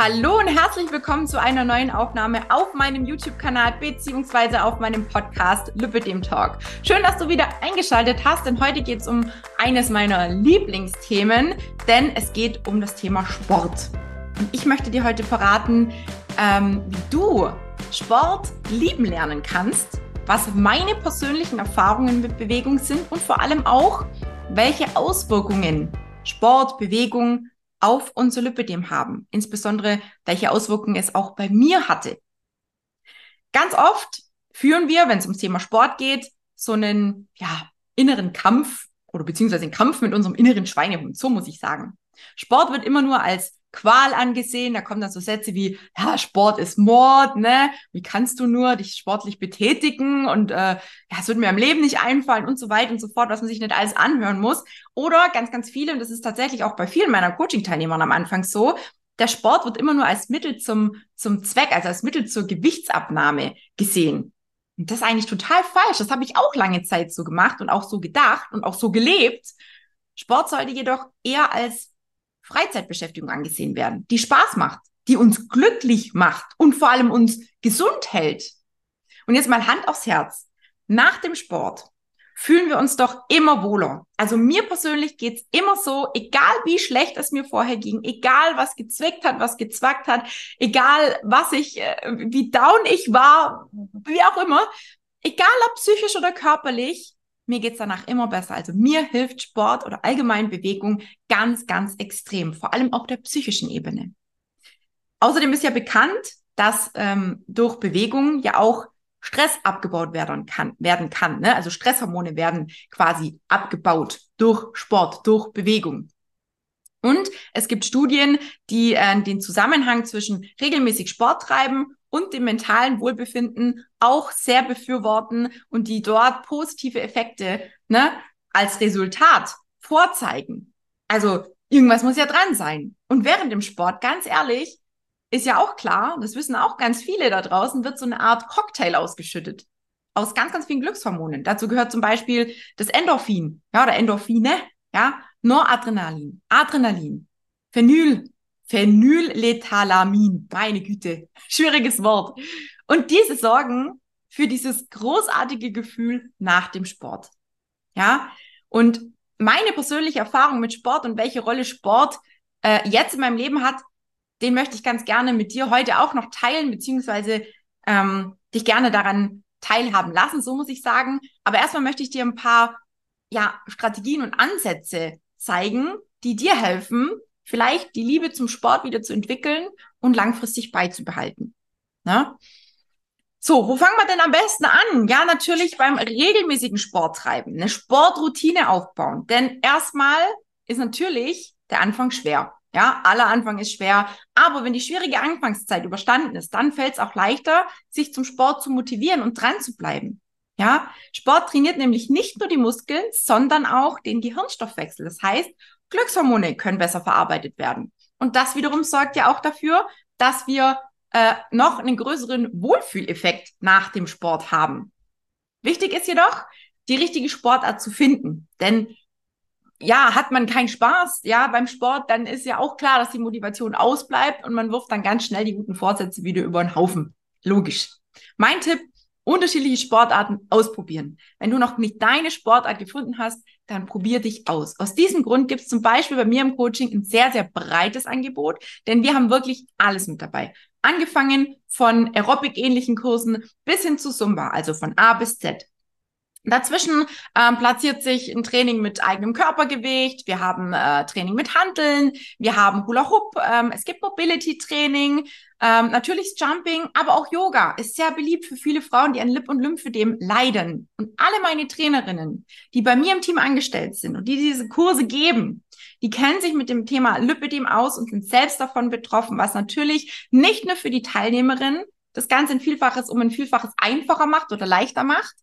Hallo und herzlich willkommen zu einer neuen Aufnahme auf meinem YouTube-Kanal beziehungsweise auf meinem Podcast Lübbedem Talk. Schön, dass du wieder eingeschaltet hast, denn heute geht es um eines meiner Lieblingsthemen, denn es geht um das Thema Sport. Und ich möchte dir heute verraten, ähm, wie du Sport lieben lernen kannst, was meine persönlichen Erfahrungen mit Bewegung sind und vor allem auch, welche Auswirkungen Sport, Bewegung auf unser Lipidem haben. Insbesondere, welche Auswirkungen es auch bei mir hatte. Ganz oft führen wir, wenn es ums Thema Sport geht, so einen ja, inneren Kampf oder beziehungsweise einen Kampf mit unserem inneren Schweinehund. So muss ich sagen. Sport wird immer nur als Qual angesehen. Da kommen dann so Sätze wie, ja, Sport ist Mord, ne? Wie kannst du nur dich sportlich betätigen? Und äh, ja, es wird mir am Leben nicht einfallen und so weiter und so fort, was man sich nicht alles anhören muss. Oder ganz, ganz viele, und das ist tatsächlich auch bei vielen meiner Coaching-Teilnehmern am Anfang so, der Sport wird immer nur als Mittel zum, zum Zweck, also als Mittel zur Gewichtsabnahme gesehen. Und das ist eigentlich total falsch. Das habe ich auch lange Zeit so gemacht und auch so gedacht und auch so gelebt. Sport sollte jedoch eher als Freizeitbeschäftigung angesehen werden, die Spaß macht, die uns glücklich macht und vor allem uns gesund hält. Und jetzt mal Hand aufs Herz. Nach dem Sport fühlen wir uns doch immer wohler. Also mir persönlich geht's immer so, egal wie schlecht es mir vorher ging, egal was gezwickt hat, was gezwackt hat, egal was ich, äh, wie down ich war, wie auch immer, egal ob psychisch oder körperlich, mir geht's danach immer besser. Also mir hilft Sport oder allgemein Bewegung ganz, ganz extrem, vor allem auf der psychischen Ebene. Außerdem ist ja bekannt, dass ähm, durch Bewegung ja auch Stress abgebaut werden kann. Werden kann ne? Also Stresshormone werden quasi abgebaut durch Sport, durch Bewegung. Und es gibt Studien, die äh, den Zusammenhang zwischen regelmäßig Sport treiben und dem mentalen Wohlbefinden auch sehr befürworten und die dort positive Effekte ne, als Resultat vorzeigen. Also irgendwas muss ja dran sein. Und während dem Sport, ganz ehrlich, ist ja auch klar, das wissen auch ganz viele da draußen, wird so eine Art Cocktail ausgeschüttet. Aus ganz, ganz vielen Glückshormonen. Dazu gehört zum Beispiel das Endorphin, ja, oder Endorphine, ja, Noradrenalin, Adrenalin, Phenyl, Phenylethalamin. Meine Güte, schwieriges Wort. Und diese sorgen für dieses großartige Gefühl nach dem Sport. Ja, und meine persönliche Erfahrung mit Sport und welche Rolle Sport äh, jetzt in meinem Leben hat, den möchte ich ganz gerne mit dir heute auch noch teilen, beziehungsweise ähm, dich gerne daran teilhaben lassen, so muss ich sagen. Aber erstmal möchte ich dir ein paar ja, Strategien und Ansätze zeigen, die dir helfen, vielleicht die Liebe zum Sport wieder zu entwickeln und langfristig beizubehalten. Na? So, wo fangen wir denn am besten an? Ja, natürlich beim regelmäßigen Sport treiben, eine Sportroutine aufbauen. Denn erstmal ist natürlich der Anfang schwer. Ja, aller Anfang ist schwer. Aber wenn die schwierige Anfangszeit überstanden ist, dann fällt es auch leichter, sich zum Sport zu motivieren und dran zu bleiben. Ja, Sport trainiert nämlich nicht nur die Muskeln, sondern auch den Gehirnstoffwechsel. Das heißt, Glückshormone können besser verarbeitet werden. Und das wiederum sorgt ja auch dafür, dass wir äh, noch einen größeren Wohlfühleffekt nach dem Sport haben. Wichtig ist jedoch, die richtige Sportart zu finden. Denn ja, hat man keinen Spaß, ja, beim Sport, dann ist ja auch klar, dass die Motivation ausbleibt und man wirft dann ganz schnell die guten Vorsätze wieder über den Haufen. Logisch. Mein Tipp, unterschiedliche Sportarten ausprobieren. Wenn du noch nicht deine Sportart gefunden hast, dann probier dich aus. Aus diesem Grund gibt es zum Beispiel bei mir im Coaching ein sehr, sehr breites Angebot, denn wir haben wirklich alles mit dabei. Angefangen von Aerobic-ähnlichen Kursen bis hin zu Zumba, also von A bis Z. Dazwischen ähm, platziert sich ein Training mit eigenem Körpergewicht. Wir haben äh, Training mit Handeln. Wir haben Hula Hoop. Ähm, es gibt Mobility Training. Ähm, natürlich Jumping, aber auch Yoga ist sehr beliebt für viele Frauen, die an Lip- und Lymphedem leiden. Und alle meine Trainerinnen, die bei mir im Team angestellt sind und die diese Kurse geben, die kennen sich mit dem Thema Lipödem aus und sind selbst davon betroffen, was natürlich nicht nur für die Teilnehmerin das Ganze ein Vielfaches um ein Vielfaches einfacher macht oder leichter macht,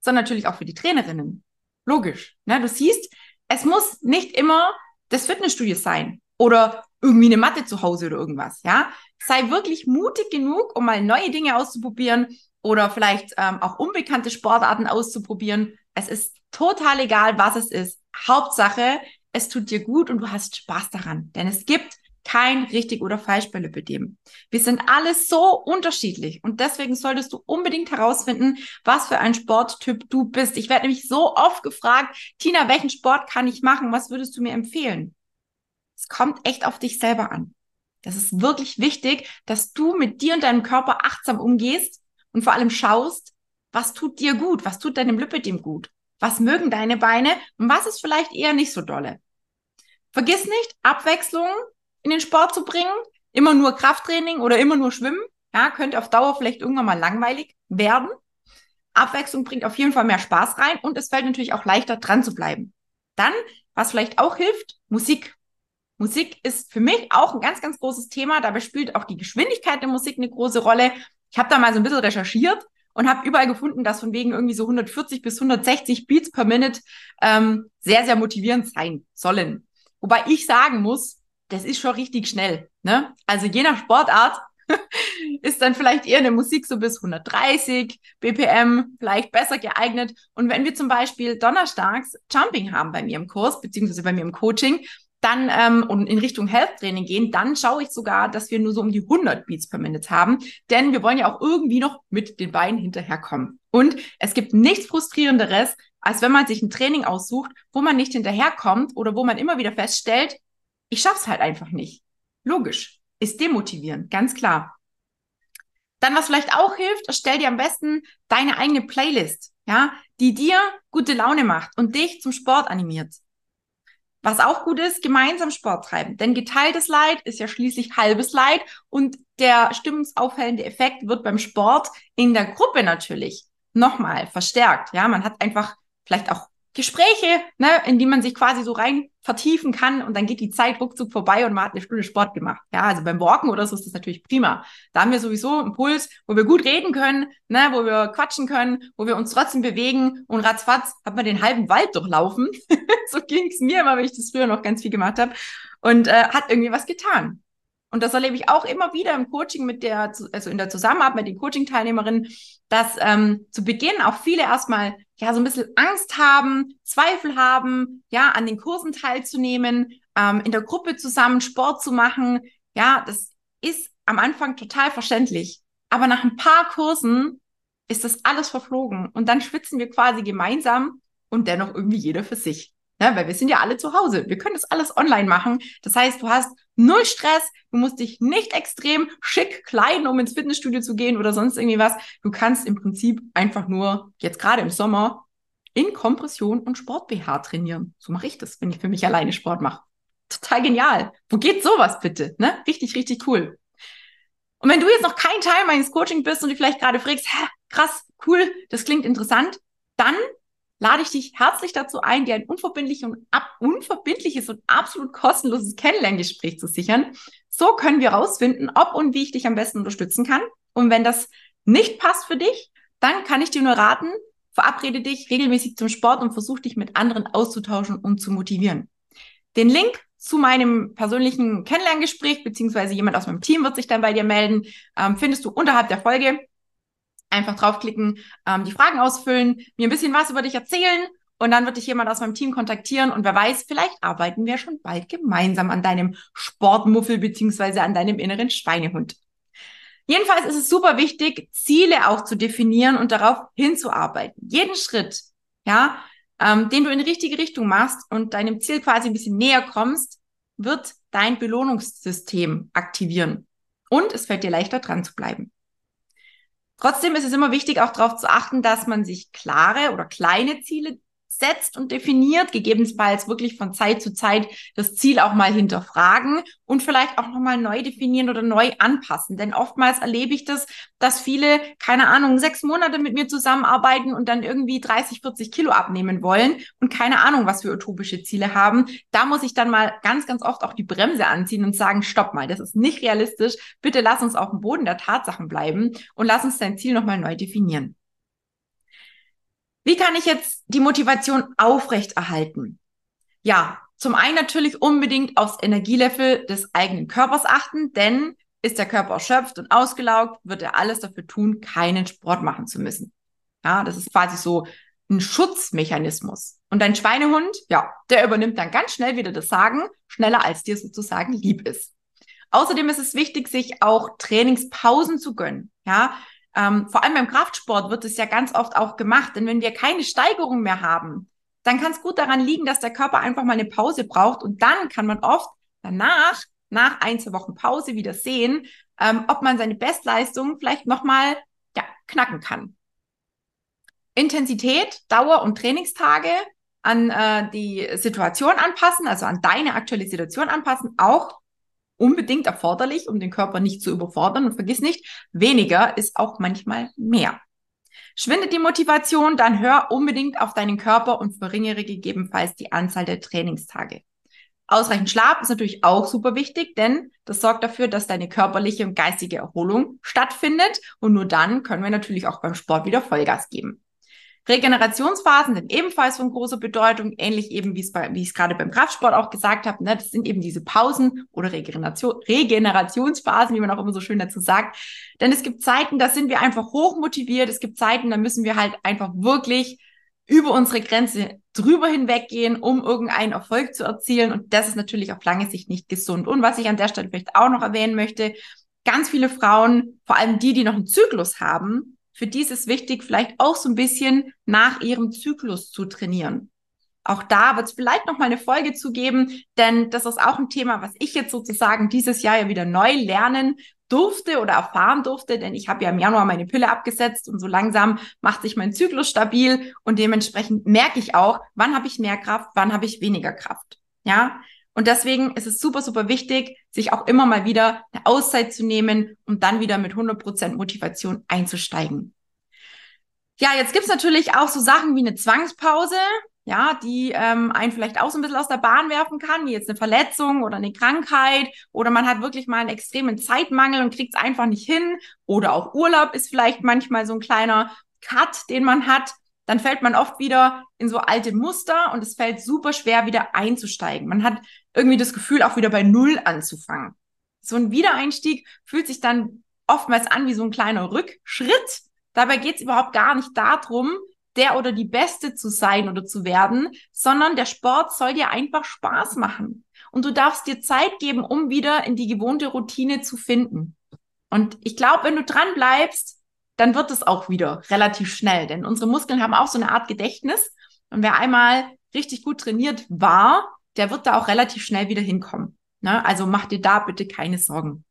sondern natürlich auch für die Trainerinnen. Logisch. Ne? Du siehst, es muss nicht immer das Fitnessstudio sein oder irgendwie eine Matte zu Hause oder irgendwas. Ja, sei wirklich mutig genug, um mal neue Dinge auszuprobieren oder vielleicht ähm, auch unbekannte Sportarten auszuprobieren. Es ist total egal, was es ist. Hauptsache, es tut dir gut und du hast Spaß daran. Denn es gibt kein richtig oder falsch bei Lipidem. Wir sind alle so unterschiedlich und deswegen solltest du unbedingt herausfinden, was für ein Sporttyp du bist. Ich werde nämlich so oft gefragt, Tina, welchen Sport kann ich machen? Was würdest du mir empfehlen? Es kommt echt auf dich selber an. Das ist wirklich wichtig, dass du mit dir und deinem Körper achtsam umgehst und vor allem schaust, was tut dir gut, was tut deinem Lipidem gut, was mögen deine Beine und was ist vielleicht eher nicht so dolle. Vergiss nicht, Abwechslung in den Sport zu bringen. Immer nur Krafttraining oder immer nur Schwimmen. Ja, könnte auf Dauer vielleicht irgendwann mal langweilig werden. Abwechslung bringt auf jeden Fall mehr Spaß rein und es fällt natürlich auch leichter dran zu bleiben. Dann, was vielleicht auch hilft, Musik. Musik ist für mich auch ein ganz, ganz großes Thema. Dabei spielt auch die Geschwindigkeit der Musik eine große Rolle. Ich habe da mal so ein bisschen recherchiert und habe überall gefunden, dass von wegen irgendwie so 140 bis 160 Beats per Minute ähm, sehr, sehr motivierend sein sollen. Wobei ich sagen muss, das ist schon richtig schnell. Ne? Also je nach Sportart ist dann vielleicht eher eine Musik so bis 130 BPM vielleicht besser geeignet. Und wenn wir zum Beispiel donnerstags Jumping haben bei mir im Kurs, beziehungsweise bei mir im Coaching, dann ähm, und in Richtung Health Training gehen, dann schaue ich sogar, dass wir nur so um die 100 Beats per Minute haben, denn wir wollen ja auch irgendwie noch mit den Beinen hinterherkommen. Und es gibt nichts frustrierenderes, als wenn man sich ein Training aussucht, wo man nicht hinterherkommt oder wo man immer wieder feststellt, ich schaff's halt einfach nicht. Logisch. Ist demotivierend, ganz klar. Dann, was vielleicht auch hilft, erstell dir am besten deine eigene Playlist, ja, die dir gute Laune macht und dich zum Sport animiert. Was auch gut ist, gemeinsam Sport treiben. Denn geteiltes Leid ist ja schließlich halbes Leid und der stimmungsaufhellende Effekt wird beim Sport in der Gruppe natürlich nochmal verstärkt. Ja, man hat einfach vielleicht auch Gespräche, ne, in die man sich quasi so rein vertiefen kann und dann geht die Zeit ruckzuck vorbei und man hat eine Stunde Sport gemacht. Ja, also beim Walken oder so ist das natürlich prima. Da haben wir sowieso einen Puls, wo wir gut reden können, ne, wo wir quatschen können, wo wir uns trotzdem bewegen und ratzfatz hat man den halben Wald durchlaufen. so ging's mir immer, wenn ich das früher noch ganz viel gemacht habe und äh, hat irgendwie was getan. Und das erlebe ich auch immer wieder im Coaching mit der, also in der Zusammenarbeit mit den Coaching-Teilnehmerinnen, dass ähm, zu Beginn auch viele erstmal ja so ein bisschen Angst haben, Zweifel haben, ja, an den Kursen teilzunehmen, ähm, in der Gruppe zusammen Sport zu machen. Ja, das ist am Anfang total verständlich. Aber nach ein paar Kursen ist das alles verflogen. Und dann schwitzen wir quasi gemeinsam und dennoch irgendwie jeder für sich. Ja, weil wir sind ja alle zu Hause. Wir können das alles online machen. Das heißt, du hast null Stress. Du musst dich nicht extrem schick kleiden, um ins Fitnessstudio zu gehen oder sonst irgendwie was. Du kannst im Prinzip einfach nur jetzt gerade im Sommer in Kompression und Sport-BH trainieren. So mache ich das, wenn ich für mich alleine Sport mache. Total genial. Wo geht sowas bitte? Ne? Richtig, richtig cool. Und wenn du jetzt noch kein Teil meines Coaching bist und dich vielleicht gerade fragst, hä, krass, cool, das klingt interessant, dann lade ich dich herzlich dazu ein, dir ein unverbindlich und ab, unverbindliches und absolut kostenloses Kennenlerngespräch zu sichern. So können wir herausfinden, ob und wie ich dich am besten unterstützen kann. Und wenn das nicht passt für dich, dann kann ich dir nur raten, verabrede dich regelmäßig zum Sport und versuch dich mit anderen auszutauschen und zu motivieren. Den Link zu meinem persönlichen Kennenlerngespräch, beziehungsweise jemand aus meinem Team wird sich dann bei dir melden, ähm, findest du unterhalb der Folge. Einfach draufklicken, ähm, die Fragen ausfüllen, mir ein bisschen was über dich erzählen und dann wird dich jemand aus meinem Team kontaktieren und wer weiß, vielleicht arbeiten wir schon bald gemeinsam an deinem Sportmuffel beziehungsweise an deinem inneren Schweinehund. Jedenfalls ist es super wichtig, Ziele auch zu definieren und darauf hinzuarbeiten. Jeden Schritt, ja, ähm, den du in die richtige Richtung machst und deinem Ziel quasi ein bisschen näher kommst, wird dein Belohnungssystem aktivieren. Und es fällt dir leichter dran zu bleiben. Trotzdem ist es immer wichtig, auch darauf zu achten, dass man sich klare oder kleine Ziele setzt und definiert, gegebenenfalls wirklich von Zeit zu Zeit das Ziel auch mal hinterfragen und vielleicht auch nochmal neu definieren oder neu anpassen. Denn oftmals erlebe ich das, dass viele, keine Ahnung, sechs Monate mit mir zusammenarbeiten und dann irgendwie 30, 40 Kilo abnehmen wollen und keine Ahnung, was für utopische Ziele haben. Da muss ich dann mal ganz, ganz oft auch die Bremse anziehen und sagen, stopp mal, das ist nicht realistisch. Bitte lass uns auf dem Boden der Tatsachen bleiben und lass uns dein Ziel nochmal neu definieren. Wie kann ich jetzt die Motivation aufrechterhalten? Ja, zum einen natürlich unbedingt aufs Energielevel des eigenen Körpers achten, denn ist der Körper erschöpft und ausgelaugt, wird er alles dafür tun, keinen Sport machen zu müssen. Ja, das ist quasi so ein Schutzmechanismus. Und dein Schweinehund, ja, der übernimmt dann ganz schnell wieder das Sagen, schneller als dir sozusagen lieb ist. Außerdem ist es wichtig, sich auch Trainingspausen zu gönnen. Ja, ähm, vor allem beim Kraftsport wird es ja ganz oft auch gemacht, denn wenn wir keine Steigerung mehr haben, dann kann es gut daran liegen, dass der Körper einfach mal eine Pause braucht und dann kann man oft danach, nach ein, zwei Wochen Pause wieder sehen, ähm, ob man seine Bestleistung vielleicht nochmal ja, knacken kann. Intensität, Dauer und Trainingstage an äh, die Situation anpassen, also an deine aktuelle Situation anpassen, auch unbedingt erforderlich, um den Körper nicht zu überfordern. Und vergiss nicht, weniger ist auch manchmal mehr. Schwindet die Motivation, dann hör unbedingt auf deinen Körper und verringere gegebenenfalls die Anzahl der Trainingstage. Ausreichend Schlaf ist natürlich auch super wichtig, denn das sorgt dafür, dass deine körperliche und geistige Erholung stattfindet. Und nur dann können wir natürlich auch beim Sport wieder Vollgas geben. Regenerationsphasen sind ebenfalls von großer Bedeutung, ähnlich eben wie es bei, wie ich es gerade beim Kraftsport auch gesagt habe. Ne? Das sind eben diese Pausen oder Regeneration, Regenerationsphasen, wie man auch immer so schön dazu sagt. Denn es gibt Zeiten, da sind wir einfach hoch motiviert. Es gibt Zeiten, da müssen wir halt einfach wirklich über unsere Grenze drüber hinweggehen, um irgendeinen Erfolg zu erzielen. Und das ist natürlich auf lange Sicht nicht gesund. Und was ich an der Stelle vielleicht auch noch erwähnen möchte, ganz viele Frauen, vor allem die, die noch einen Zyklus haben, für die ist es wichtig, vielleicht auch so ein bisschen nach ihrem Zyklus zu trainieren. Auch da wird es vielleicht noch mal eine Folge zu geben, denn das ist auch ein Thema, was ich jetzt sozusagen dieses Jahr ja wieder neu lernen durfte oder erfahren durfte, denn ich habe ja im Januar meine Pille abgesetzt und so langsam macht sich mein Zyklus stabil und dementsprechend merke ich auch, wann habe ich mehr Kraft, wann habe ich weniger Kraft. Ja, und deswegen ist es super, super wichtig, sich auch immer mal wieder eine Auszeit zu nehmen, um dann wieder mit 100% Motivation einzusteigen. Ja, jetzt gibt's natürlich auch so Sachen wie eine Zwangspause, ja, die ähm, einen vielleicht auch so ein bisschen aus der Bahn werfen kann, wie jetzt eine Verletzung oder eine Krankheit oder man hat wirklich mal einen extremen Zeitmangel und kriegt's einfach nicht hin oder auch Urlaub ist vielleicht manchmal so ein kleiner Cut, den man hat dann fällt man oft wieder in so alte Muster und es fällt super schwer, wieder einzusteigen. Man hat irgendwie das Gefühl, auch wieder bei Null anzufangen. So ein Wiedereinstieg fühlt sich dann oftmals an wie so ein kleiner Rückschritt. Dabei geht es überhaupt gar nicht darum, der oder die Beste zu sein oder zu werden, sondern der Sport soll dir einfach Spaß machen. Und du darfst dir Zeit geben, um wieder in die gewohnte Routine zu finden. Und ich glaube, wenn du dran bleibst, dann wird es auch wieder relativ schnell. Denn unsere Muskeln haben auch so eine Art Gedächtnis. Und wer einmal richtig gut trainiert war, der wird da auch relativ schnell wieder hinkommen. Ne? Also mach dir da bitte keine Sorgen.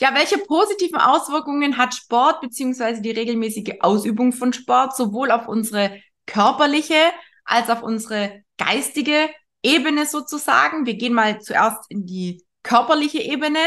Ja, welche positiven Auswirkungen hat Sport beziehungsweise die regelmäßige Ausübung von Sport sowohl auf unsere körperliche als auf unsere geistige Ebene sozusagen? Wir gehen mal zuerst in die körperliche Ebene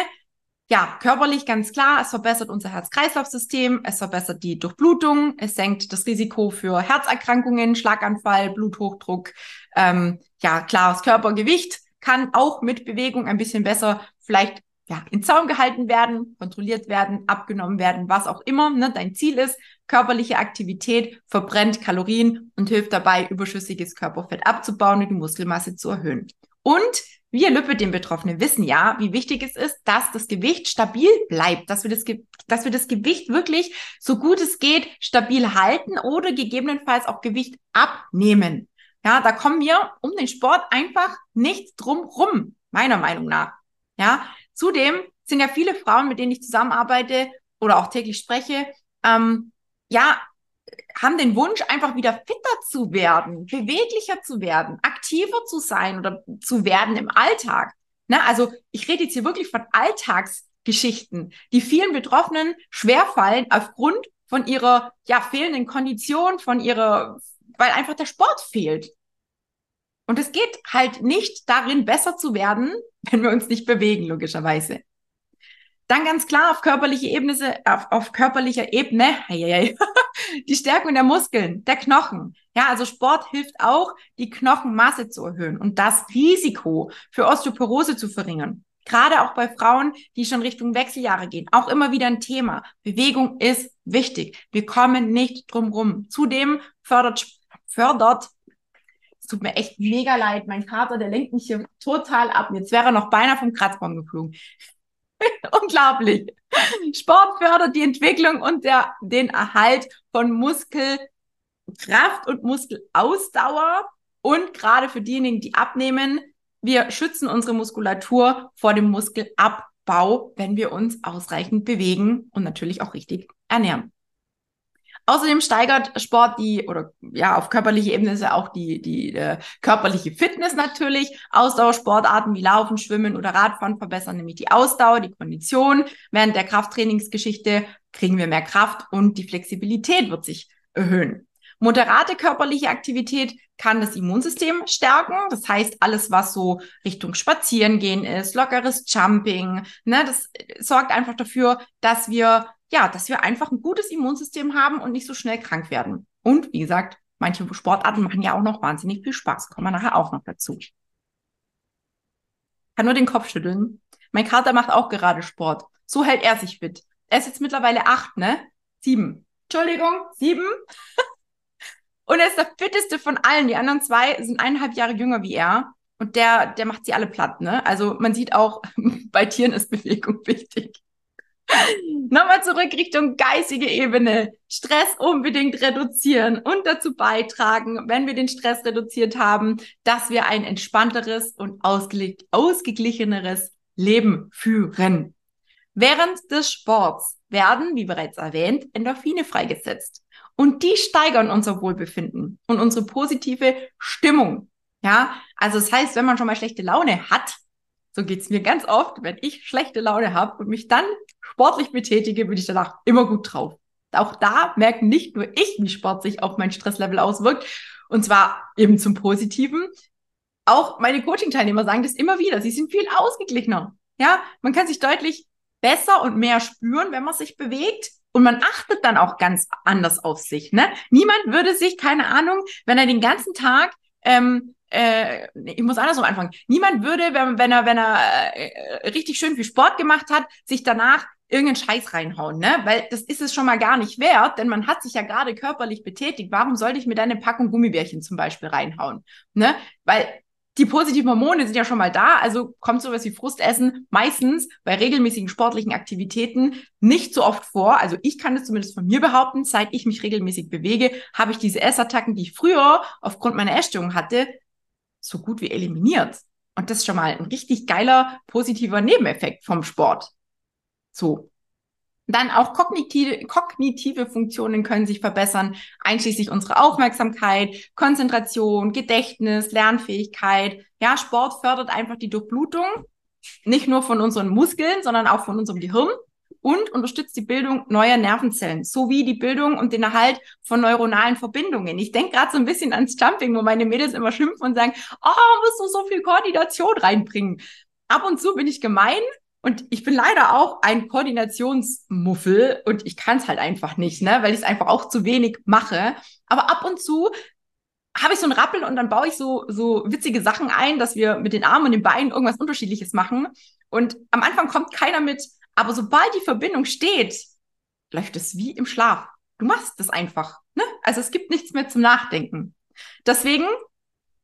ja, körperlich ganz klar, es verbessert unser Herz-Kreislauf-System, es verbessert die Durchblutung, es senkt das Risiko für Herzerkrankungen, Schlaganfall, Bluthochdruck, ähm, ja, klares Körpergewicht kann auch mit Bewegung ein bisschen besser vielleicht ja, in Zaum gehalten werden, kontrolliert werden, abgenommen werden, was auch immer ne, dein Ziel ist. Körperliche Aktivität verbrennt Kalorien und hilft dabei, überschüssiges Körperfett abzubauen und die Muskelmasse zu erhöhen. Und wir Lipödem-Betroffene wissen ja, wie wichtig es ist, dass das Gewicht stabil bleibt, dass wir das, dass wir das Gewicht wirklich so gut es geht stabil halten oder gegebenenfalls auch Gewicht abnehmen. Ja, da kommen wir um den Sport einfach nicht drum rum, meiner Meinung nach. Ja, zudem sind ja viele Frauen, mit denen ich zusammenarbeite oder auch täglich spreche, ähm, ja, haben den Wunsch, einfach wieder fitter zu werden, beweglicher zu werden, aktiver zu sein oder zu werden im Alltag. Ne? Also ich rede jetzt hier wirklich von Alltagsgeschichten, die vielen Betroffenen schwerfallen aufgrund von ihrer ja fehlenden Kondition, von ihrer, weil einfach der Sport fehlt. Und es geht halt nicht darin, besser zu werden, wenn wir uns nicht bewegen, logischerweise. Dann ganz klar auf körperlicher Ebene, auf, auf körperlicher Ebene, die Stärkung der Muskeln, der Knochen. Ja, also Sport hilft auch, die Knochenmasse zu erhöhen und das Risiko für Osteoporose zu verringern. Gerade auch bei Frauen, die schon Richtung Wechseljahre gehen. Auch immer wieder ein Thema. Bewegung ist wichtig. Wir kommen nicht drum rum. Zudem fördert, fördert es tut mir echt mega leid. Mein Vater, der lenkt mich hier total ab. Jetzt wäre er noch beinahe vom Kratzbaum geflogen. Unglaublich. Sport fördert die Entwicklung und der, den Erhalt von Muskelkraft und Muskelausdauer. Und gerade für diejenigen, die abnehmen, wir schützen unsere Muskulatur vor dem Muskelabbau, wenn wir uns ausreichend bewegen und natürlich auch richtig ernähren. Außerdem steigert Sport die, oder ja, auf körperlicher Ebene ist ja auch die, die äh, körperliche Fitness natürlich. Ausdauersportarten wie Laufen, Schwimmen oder Radfahren verbessern nämlich die Ausdauer, die Kondition. Während der Krafttrainingsgeschichte kriegen wir mehr Kraft und die Flexibilität wird sich erhöhen. Moderate körperliche Aktivität kann das Immunsystem stärken. Das heißt, alles, was so Richtung Spazierengehen ist, lockeres Jumping, ne, das sorgt einfach dafür, dass wir ja, dass wir einfach ein gutes Immunsystem haben und nicht so schnell krank werden. Und wie gesagt, manche Sportarten machen ja auch noch wahnsinnig viel Spaß. Kommen wir nachher auch noch dazu. Kann nur den Kopf schütteln. Mein Kater macht auch gerade Sport. So hält er sich fit. Er ist jetzt mittlerweile acht, ne? Sieben. Entschuldigung, sieben. und er ist der fitteste von allen. Die anderen zwei sind eineinhalb Jahre jünger wie er. Und der, der macht sie alle platt, ne? Also man sieht auch, bei Tieren ist Bewegung wichtig. Nochmal zurück Richtung geistige Ebene. Stress unbedingt reduzieren und dazu beitragen, wenn wir den Stress reduziert haben, dass wir ein entspannteres und ausgeglicheneres Leben führen. Während des Sports werden, wie bereits erwähnt, Endorphine freigesetzt. Und die steigern unser Wohlbefinden und unsere positive Stimmung. Ja, also das heißt, wenn man schon mal schlechte Laune hat, so geht's mir ganz oft, wenn ich schlechte Laune habe und mich dann sportlich betätige, bin ich danach immer gut drauf. Auch da merken nicht nur ich, wie Sport sich auf mein Stresslevel auswirkt, und zwar eben zum Positiven. Auch meine Coaching-Teilnehmer sagen das immer wieder. Sie sind viel ausgeglichener. Ja, man kann sich deutlich besser und mehr spüren, wenn man sich bewegt. Und man achtet dann auch ganz anders auf sich. Ne? Niemand würde sich, keine Ahnung, wenn er den ganzen Tag ähm, äh, ich muss andersrum anfangen. Niemand würde, wenn, wenn er, wenn er äh, richtig schön viel Sport gemacht hat, sich danach irgendeinen Scheiß reinhauen, ne? Weil das ist es schon mal gar nicht wert, denn man hat sich ja gerade körperlich betätigt. Warum sollte ich mir dann eine Packung Gummibärchen zum Beispiel reinhauen? Ne? Weil die positiven Hormone sind ja schon mal da, also kommt sowas wie Frustessen meistens bei regelmäßigen sportlichen Aktivitäten nicht so oft vor. Also ich kann das zumindest von mir behaupten, seit ich mich regelmäßig bewege, habe ich diese Essattacken, die ich früher aufgrund meiner Essstörung hatte, so gut wie eliminiert. Und das ist schon mal ein richtig geiler, positiver Nebeneffekt vom Sport. So. Dann auch kognitive, kognitive Funktionen können sich verbessern, einschließlich unsere Aufmerksamkeit, Konzentration, Gedächtnis, Lernfähigkeit. Ja, Sport fördert einfach die Durchblutung, nicht nur von unseren Muskeln, sondern auch von unserem Gehirn und unterstützt die Bildung neuer Nervenzellen sowie die Bildung und den Erhalt von neuronalen Verbindungen. Ich denke gerade so ein bisschen ans Jumping, wo meine Mädels immer schimpfen und sagen, oh, musst du so viel Koordination reinbringen. Ab und zu bin ich gemein und ich bin leider auch ein Koordinationsmuffel und ich kann es halt einfach nicht, ne, weil ich es einfach auch zu wenig mache. Aber ab und zu habe ich so einen Rappel und dann baue ich so, so witzige Sachen ein, dass wir mit den Armen und den Beinen irgendwas Unterschiedliches machen. Und am Anfang kommt keiner mit, aber sobald die Verbindung steht, läuft es wie im Schlaf. Du machst es einfach. Ne? Also es gibt nichts mehr zum Nachdenken. Deswegen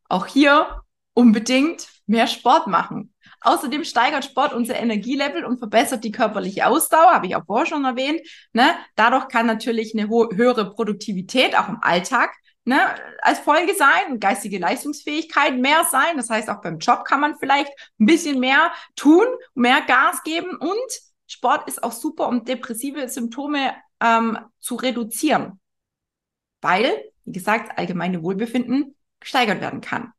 auch hier unbedingt mehr Sport machen. Außerdem steigert Sport unser Energielevel und verbessert die körperliche Ausdauer, habe ich auch vorher schon erwähnt. Ne? Dadurch kann natürlich eine höhere Produktivität auch im Alltag ne, als Folge sein, geistige Leistungsfähigkeit mehr sein. Das heißt, auch beim Job kann man vielleicht ein bisschen mehr tun, mehr Gas geben und Sport ist auch super, um depressive Symptome ähm, zu reduzieren, weil, wie gesagt, allgemeine Wohlbefinden gesteigert werden kann.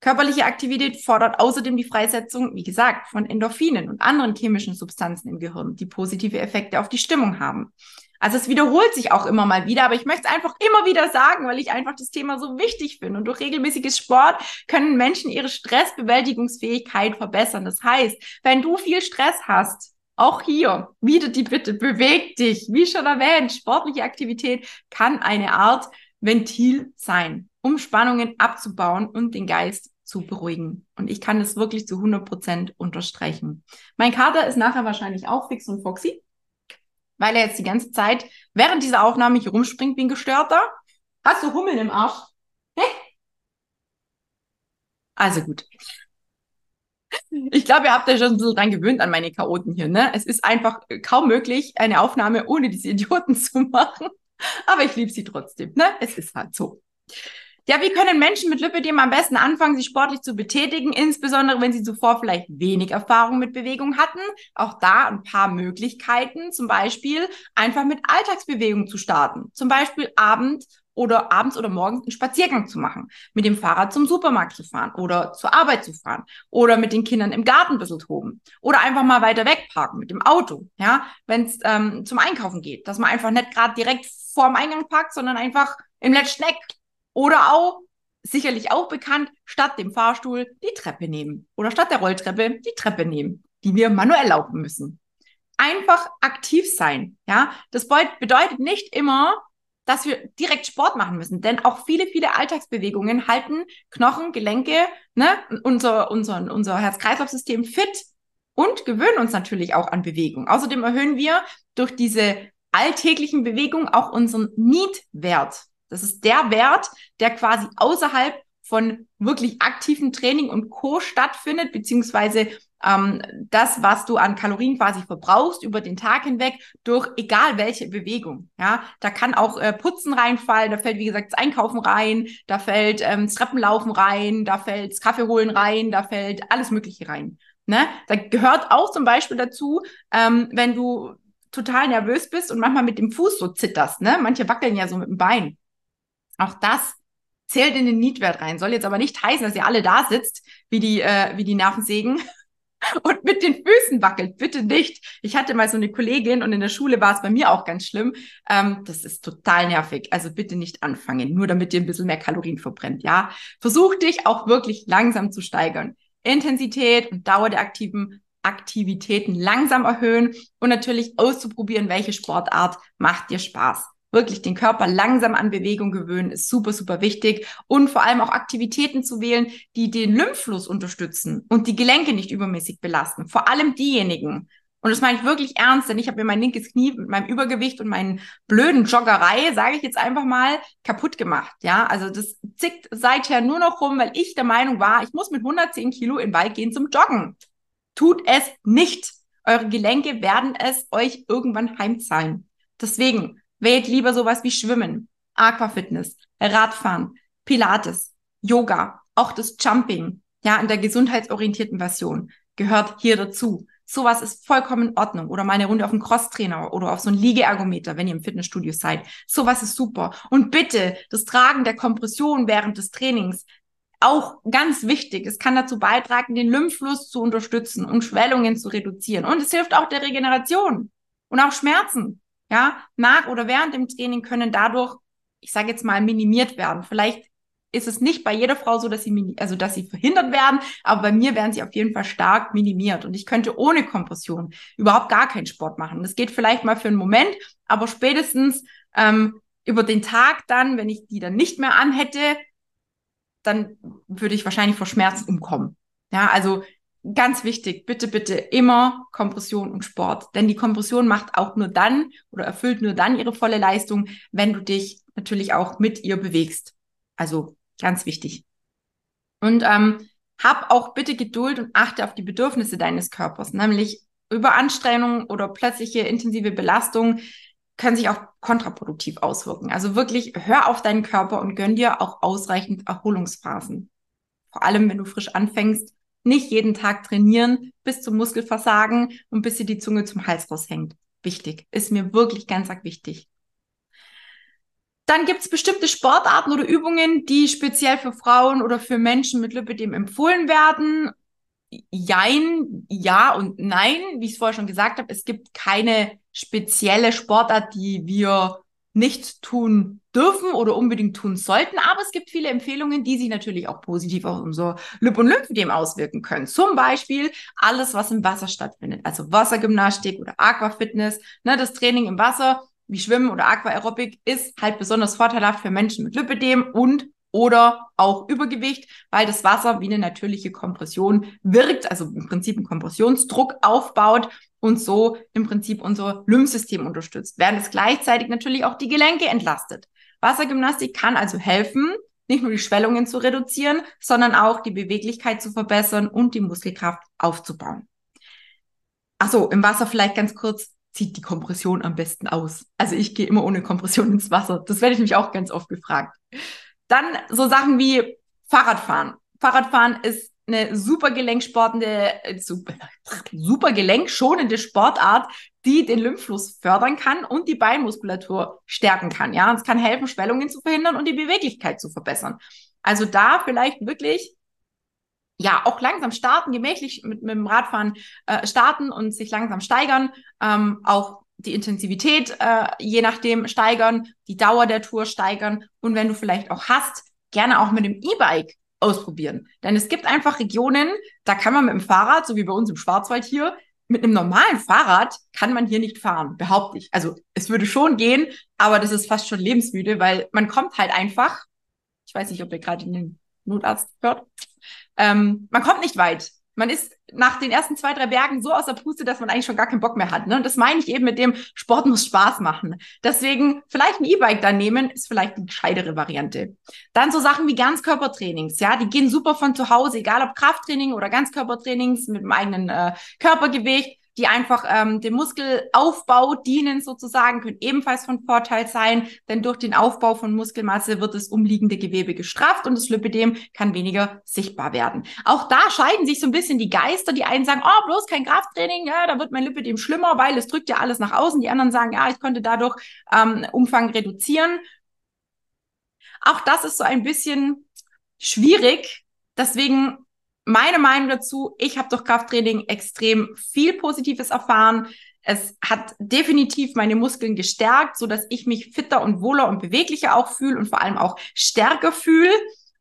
Körperliche Aktivität fordert außerdem die Freisetzung, wie gesagt, von Endorphinen und anderen chemischen Substanzen im Gehirn, die positive Effekte auf die Stimmung haben. Also es wiederholt sich auch immer mal wieder, aber ich möchte es einfach immer wieder sagen, weil ich einfach das Thema so wichtig finde. Und durch regelmäßiges Sport können Menschen ihre Stressbewältigungsfähigkeit verbessern. Das heißt, wenn du viel Stress hast, auch hier wieder die Bitte, beweg dich. Wie schon erwähnt, sportliche Aktivität kann eine Art Ventil sein, um Spannungen abzubauen und den Geist zu beruhigen. Und ich kann das wirklich zu 100 Prozent unterstreichen. Mein Kater ist nachher wahrscheinlich auch fix und foxy, weil er jetzt die ganze Zeit während dieser Aufnahme hier rumspringt wie ein Gestörter. Hast du Hummeln im Arsch? Hä? Also gut. Ich glaube, ihr habt euch schon ein bisschen dran gewöhnt an meine Chaoten hier, ne? Es ist einfach kaum möglich, eine Aufnahme ohne diese Idioten zu machen. Aber ich liebe sie trotzdem, ne? Es ist halt so. Ja, wie können Menschen mit Lipidem am besten anfangen, sich sportlich zu betätigen, insbesondere wenn sie zuvor vielleicht wenig Erfahrung mit Bewegung hatten? Auch da ein paar Möglichkeiten, zum Beispiel einfach mit Alltagsbewegung zu starten. Zum Beispiel Abend oder abends oder morgens einen Spaziergang zu machen, mit dem Fahrrad zum Supermarkt zu fahren oder zur Arbeit zu fahren oder mit den Kindern im Garten ein bisschen toben oder einfach mal weiter weg parken mit dem Auto, ja, wenn es ähm, zum Einkaufen geht, dass man einfach nicht gerade direkt vorm Eingang parkt, sondern einfach im letzten Eck oder auch, sicherlich auch bekannt, statt dem Fahrstuhl die Treppe nehmen. Oder statt der Rolltreppe die Treppe nehmen, die wir manuell laufen müssen. Einfach aktiv sein. Ja, das bedeutet nicht immer, dass wir direkt Sport machen müssen, denn auch viele, viele Alltagsbewegungen halten Knochen, Gelenke, ne, unser, unser, unser Herz-Kreislauf-System fit und gewöhnen uns natürlich auch an Bewegung. Außerdem erhöhen wir durch diese alltäglichen Bewegungen auch unseren Need-Wert. Das ist der Wert, der quasi außerhalb von wirklich aktivem Training und Co. stattfindet, beziehungsweise ähm, das, was du an Kalorien quasi verbrauchst über den Tag hinweg durch egal welche Bewegung. Ja, da kann auch äh, Putzen reinfallen, da fällt wie gesagt das Einkaufen rein, da fällt ähm, das Treppenlaufen rein, da fällt das Kaffee holen rein, da fällt alles Mögliche rein. Ne? Da gehört auch zum Beispiel dazu, ähm, wenn du total nervös bist und manchmal mit dem Fuß so zitterst. Ne? Manche wackeln ja so mit dem Bein. Auch das zählt in den Niedwert rein. Soll jetzt aber nicht heißen, dass ihr alle da sitzt, wie die, äh, wie die Nervensägen und mit den Füßen wackelt. Bitte nicht. Ich hatte mal so eine Kollegin und in der Schule war es bei mir auch ganz schlimm. Ähm, das ist total nervig. Also bitte nicht anfangen, nur damit ihr ein bisschen mehr Kalorien verbrennt. Ja, versuch dich auch wirklich langsam zu steigern. Intensität und Dauer der aktiven Aktivitäten langsam erhöhen und natürlich auszuprobieren, welche Sportart macht dir Spaß wirklich den Körper langsam an Bewegung gewöhnen, ist super, super wichtig. Und vor allem auch Aktivitäten zu wählen, die den Lymphfluss unterstützen und die Gelenke nicht übermäßig belasten. Vor allem diejenigen. Und das meine ich wirklich ernst, denn ich habe mir mein linkes Knie mit meinem Übergewicht und meinen blöden Joggerei, sage ich jetzt einfach mal, kaputt gemacht. Ja, also das zickt seither nur noch rum, weil ich der Meinung war, ich muss mit 110 Kilo in den Wald gehen zum Joggen. Tut es nicht. Eure Gelenke werden es euch irgendwann heimzahlen. Deswegen Wählt lieber sowas wie Schwimmen, Aquafitness, Radfahren, Pilates, Yoga, auch das Jumping, ja, in der gesundheitsorientierten Version gehört hier dazu. Sowas ist vollkommen in Ordnung. Oder mal eine Runde auf einen Crosstrainer oder auf so einen Liegeergometer, wenn ihr im Fitnessstudio seid. Sowas ist super. Und bitte, das Tragen der Kompression während des Trainings, auch ganz wichtig. Es kann dazu beitragen, den Lymphfluss zu unterstützen und Schwellungen zu reduzieren. Und es hilft auch der Regeneration und auch Schmerzen ja, nach oder während dem Training können dadurch, ich sage jetzt mal, minimiert werden. Vielleicht ist es nicht bei jeder Frau so, dass sie, also dass sie verhindert werden, aber bei mir werden sie auf jeden Fall stark minimiert. Und ich könnte ohne Kompression überhaupt gar keinen Sport machen. Das geht vielleicht mal für einen Moment, aber spätestens ähm, über den Tag dann, wenn ich die dann nicht mehr anhätte, dann würde ich wahrscheinlich vor Schmerzen umkommen. Ja, also ganz wichtig, bitte, bitte immer Kompression und Sport. Denn die Kompression macht auch nur dann oder erfüllt nur dann ihre volle Leistung, wenn du dich natürlich auch mit ihr bewegst. Also ganz wichtig. Und ähm, hab auch bitte Geduld und achte auf die Bedürfnisse deines Körpers. Nämlich Überanstrengung oder plötzliche intensive Belastung können sich auch kontraproduktiv auswirken. Also wirklich hör auf deinen Körper und gönn dir auch ausreichend Erholungsphasen. Vor allem, wenn du frisch anfängst nicht jeden Tag trainieren bis zum Muskelversagen und bis dir die Zunge zum Hals raushängt. Wichtig. Ist mir wirklich ganz arg wichtig. Dann gibt es bestimmte Sportarten oder Übungen, die speziell für Frauen oder für Menschen mit Lipidem empfohlen werden. Jein, ja und nein. Wie ich es vorher schon gesagt habe, es gibt keine spezielle Sportart, die wir nicht tun dürfen oder unbedingt tun sollten. Aber es gibt viele Empfehlungen, die sich natürlich auch positiv auf unser Lip- und Lymphedem auswirken können. Zum Beispiel alles, was im Wasser stattfindet. Also Wassergymnastik oder Aquafitness. Ne, das Training im Wasser wie Schwimmen oder Aquaerobik ist halt besonders vorteilhaft für Menschen mit Lipidem und oder auch Übergewicht, weil das Wasser wie eine natürliche Kompression wirkt, also im Prinzip einen Kompressionsdruck aufbaut und so im Prinzip unser Lymphsystem unterstützt, während es gleichzeitig natürlich auch die Gelenke entlastet. Wassergymnastik kann also helfen, nicht nur die Schwellungen zu reduzieren, sondern auch die Beweglichkeit zu verbessern und die Muskelkraft aufzubauen. Ach so, im Wasser vielleicht ganz kurz, zieht die Kompression am besten aus. Also ich gehe immer ohne Kompression ins Wasser. Das werde ich mich auch ganz oft gefragt. Dann so Sachen wie Fahrradfahren. Fahrradfahren ist eine super gelenksportende, äh, super, super gelenkschonende Sportart, die den Lymphfluss fördern kann und die Beinmuskulatur stärken kann. Ja, und es kann helfen, Schwellungen zu verhindern und die Beweglichkeit zu verbessern. Also da vielleicht wirklich ja, auch langsam starten, gemächlich mit, mit dem Radfahren äh, starten und sich langsam steigern. Ähm, auch die Intensivität äh, je nachdem steigern, die Dauer der Tour steigern und wenn du vielleicht auch hast, gerne auch mit dem E-Bike ausprobieren. Denn es gibt einfach Regionen, da kann man mit dem Fahrrad, so wie bei uns im Schwarzwald hier, mit einem normalen Fahrrad kann man hier nicht fahren, behaupte ich. Also es würde schon gehen, aber das ist fast schon lebensmüde, weil man kommt halt einfach, ich weiß nicht, ob ihr gerade den Notarzt hört, ähm, man kommt nicht weit man ist nach den ersten zwei, drei Bergen so aus der Puste, dass man eigentlich schon gar keinen Bock mehr hat. Ne? Und das meine ich eben mit dem Sport muss Spaß machen. Deswegen vielleicht ein E-Bike dann nehmen, ist vielleicht die gescheidere Variante. Dann so Sachen wie Ganzkörpertrainings, ja, die gehen super von zu Hause, egal ob Krafttraining oder Ganzkörpertrainings mit dem eigenen äh, Körpergewicht die einfach ähm, dem Muskelaufbau dienen sozusagen, können ebenfalls von Vorteil sein, denn durch den Aufbau von Muskelmasse wird das umliegende Gewebe gestrafft und das Lipidem kann weniger sichtbar werden. Auch da scheiden sich so ein bisschen die Geister. Die einen sagen, oh, bloß kein Krafttraining, ja, da wird mein Lipidem schlimmer, weil es drückt ja alles nach außen. Die anderen sagen, ja, ich konnte dadurch ähm, Umfang reduzieren. Auch das ist so ein bisschen schwierig. Deswegen meine Meinung dazu, ich habe durch Krafttraining extrem viel Positives erfahren. Es hat definitiv meine Muskeln gestärkt, so dass ich mich fitter und wohler und beweglicher auch fühle und vor allem auch stärker fühle.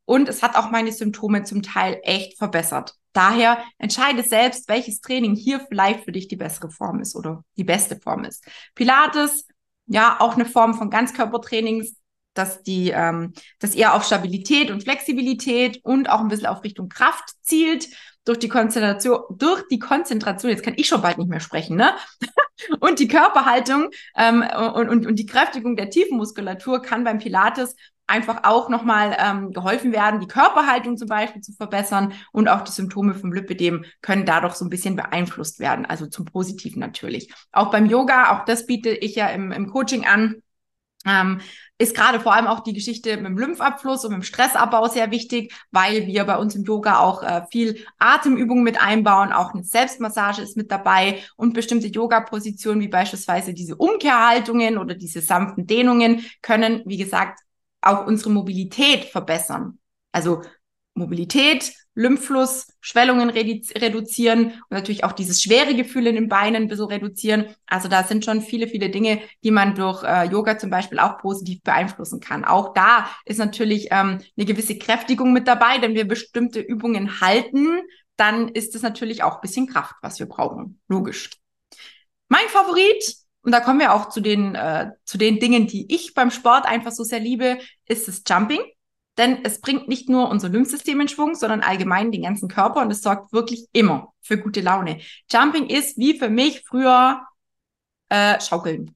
Und es hat auch meine Symptome zum Teil echt verbessert. Daher entscheide selbst, welches Training hier vielleicht für dich die bessere Form ist oder die beste Form ist. Pilates, ja, auch eine Form von Ganzkörpertrainings, dass die, ähm, dass eher auf Stabilität und Flexibilität und auch ein bisschen auf Richtung Kraft zielt durch die Konzentration, durch die Konzentration, jetzt kann ich schon bald nicht mehr sprechen, ne? und die Körperhaltung ähm, und, und, und die Kräftigung der Tiefenmuskulatur kann beim Pilates einfach auch nochmal ähm, geholfen werden, die Körperhaltung zum Beispiel zu verbessern und auch die Symptome vom Lipidem können dadurch so ein bisschen beeinflusst werden, also zum Positiven natürlich. Auch beim Yoga, auch das biete ich ja im, im Coaching an, ähm, ist gerade vor allem auch die Geschichte mit dem Lymphabfluss und mit dem Stressabbau sehr wichtig, weil wir bei uns im Yoga auch äh, viel Atemübungen mit einbauen, auch eine Selbstmassage ist mit dabei und bestimmte Yoga-Positionen wie beispielsweise diese Umkehrhaltungen oder diese sanften Dehnungen können, wie gesagt, auch unsere Mobilität verbessern. Also Mobilität, Lymphfluss, Schwellungen redu reduzieren und natürlich auch dieses schwere Gefühl in den Beinen ein bisschen reduzieren. Also da sind schon viele, viele Dinge, die man durch äh, Yoga zum Beispiel auch positiv beeinflussen kann. Auch da ist natürlich ähm, eine gewisse Kräftigung mit dabei, denn wir bestimmte Übungen halten, dann ist es natürlich auch ein bisschen Kraft, was wir brauchen. Logisch. Mein Favorit und da kommen wir auch zu den, äh, zu den Dingen, die ich beim Sport einfach so sehr liebe, ist das Jumping. Denn es bringt nicht nur unser Lymphsystem in Schwung, sondern allgemein den ganzen Körper und es sorgt wirklich immer für gute Laune. Jumping ist wie für mich früher äh, Schaukeln.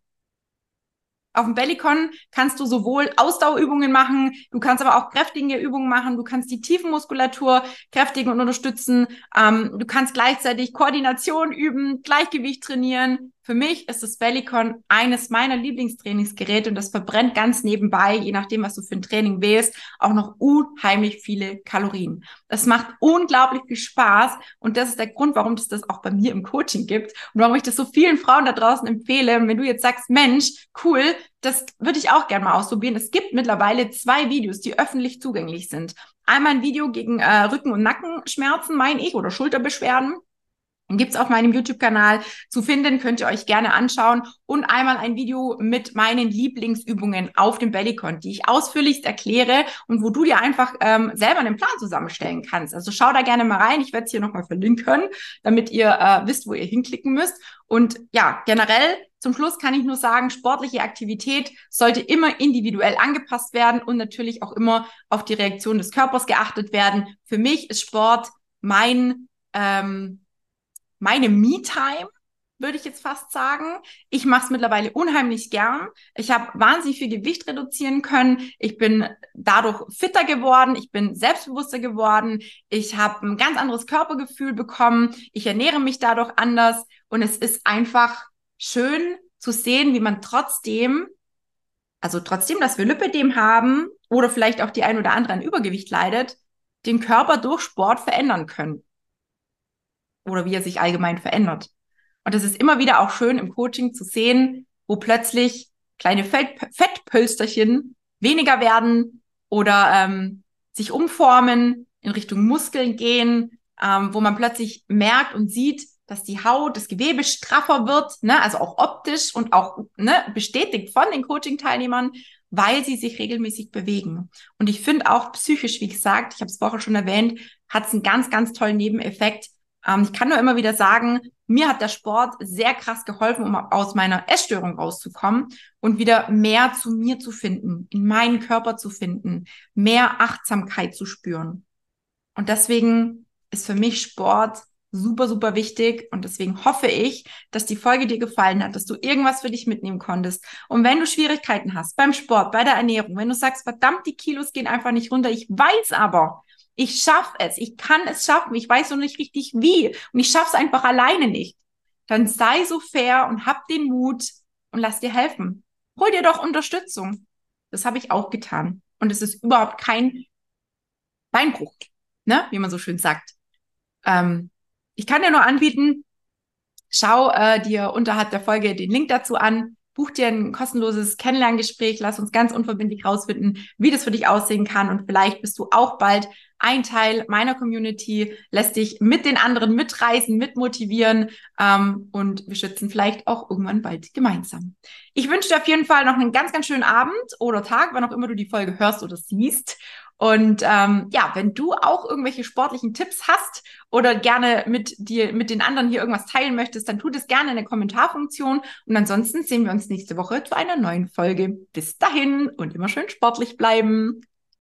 Auf dem Bellycon kannst du sowohl Ausdauerübungen machen, du kannst aber auch kräftige Übungen machen, du kannst die Tiefenmuskulatur kräftigen und unterstützen, ähm, du kannst gleichzeitig Koordination üben, Gleichgewicht trainieren, für mich ist das Bellycon eines meiner Lieblingstrainingsgeräte und das verbrennt ganz nebenbei, je nachdem, was du für ein Training wählst, auch noch unheimlich viele Kalorien. Das macht unglaublich viel Spaß und das ist der Grund, warum es das auch bei mir im Coaching gibt und warum ich das so vielen Frauen da draußen empfehle. Und wenn du jetzt sagst, Mensch, cool, das würde ich auch gerne mal ausprobieren. Es gibt mittlerweile zwei Videos, die öffentlich zugänglich sind. Einmal ein Video gegen äh, Rücken- und Nackenschmerzen, meine ich, oder Schulterbeschwerden gibt's auf meinem YouTube-Kanal zu finden, könnt ihr euch gerne anschauen. Und einmal ein Video mit meinen Lieblingsübungen auf dem Bellycon, die ich ausführlichst erkläre und wo du dir einfach ähm, selber einen Plan zusammenstellen kannst. Also schau da gerne mal rein. Ich werde es hier nochmal verlinken, damit ihr äh, wisst, wo ihr hinklicken müsst. Und ja, generell zum Schluss kann ich nur sagen, sportliche Aktivität sollte immer individuell angepasst werden und natürlich auch immer auf die Reaktion des Körpers geachtet werden. Für mich ist Sport mein ähm, meine Me-Time, würde ich jetzt fast sagen. Ich mache es mittlerweile unheimlich gern. Ich habe wahnsinnig viel Gewicht reduzieren können. Ich bin dadurch fitter geworden. Ich bin selbstbewusster geworden. Ich habe ein ganz anderes Körpergefühl bekommen. Ich ernähre mich dadurch anders. Und es ist einfach schön zu sehen, wie man trotzdem, also trotzdem, dass wir Lipidem haben oder vielleicht auch die ein oder andere an Übergewicht leidet, den Körper durch Sport verändern können. Oder wie er sich allgemein verändert. Und es ist immer wieder auch schön im Coaching zu sehen, wo plötzlich kleine Fett Fettpölsterchen weniger werden oder ähm, sich umformen, in Richtung Muskeln gehen, ähm, wo man plötzlich merkt und sieht, dass die Haut, das Gewebe straffer wird, ne, also auch optisch und auch ne, bestätigt von den Coaching-Teilnehmern, weil sie sich regelmäßig bewegen. Und ich finde auch psychisch, wie gesagt, ich habe es vorher schon erwähnt, hat es einen ganz, ganz tollen Nebeneffekt. Ähm, ich kann nur immer wieder sagen, mir hat der Sport sehr krass geholfen, um aus meiner Essstörung rauszukommen und wieder mehr zu mir zu finden, in meinen Körper zu finden, mehr Achtsamkeit zu spüren. Und deswegen ist für mich Sport super, super wichtig. Und deswegen hoffe ich, dass die Folge dir gefallen hat, dass du irgendwas für dich mitnehmen konntest. Und wenn du Schwierigkeiten hast beim Sport, bei der Ernährung, wenn du sagst, verdammt, die Kilos gehen einfach nicht runter, ich weiß aber, ich schaffe es, ich kann es schaffen, ich weiß noch nicht richtig wie und ich schaffe es einfach alleine nicht, dann sei so fair und hab den Mut und lass dir helfen. Hol dir doch Unterstützung. Das habe ich auch getan. Und es ist überhaupt kein Beinbruch, ne? wie man so schön sagt. Ähm, ich kann dir nur anbieten, schau äh, dir unterhalb der Folge den Link dazu an, buch dir ein kostenloses Kennenlerngespräch, lass uns ganz unverbindlich rausfinden, wie das für dich aussehen kann. Und vielleicht bist du auch bald ein Teil meiner Community, lässt dich mit den anderen mitreisen, mitmotivieren ähm, und wir schützen vielleicht auch irgendwann bald gemeinsam. Ich wünsche dir auf jeden Fall noch einen ganz, ganz schönen Abend oder Tag, wann auch immer du die Folge hörst oder siehst und ähm, ja, wenn du auch irgendwelche sportlichen Tipps hast oder gerne mit dir, mit den anderen hier irgendwas teilen möchtest, dann tu das gerne in der Kommentarfunktion. Und ansonsten sehen wir uns nächste Woche zu einer neuen Folge. Bis dahin und immer schön sportlich bleiben.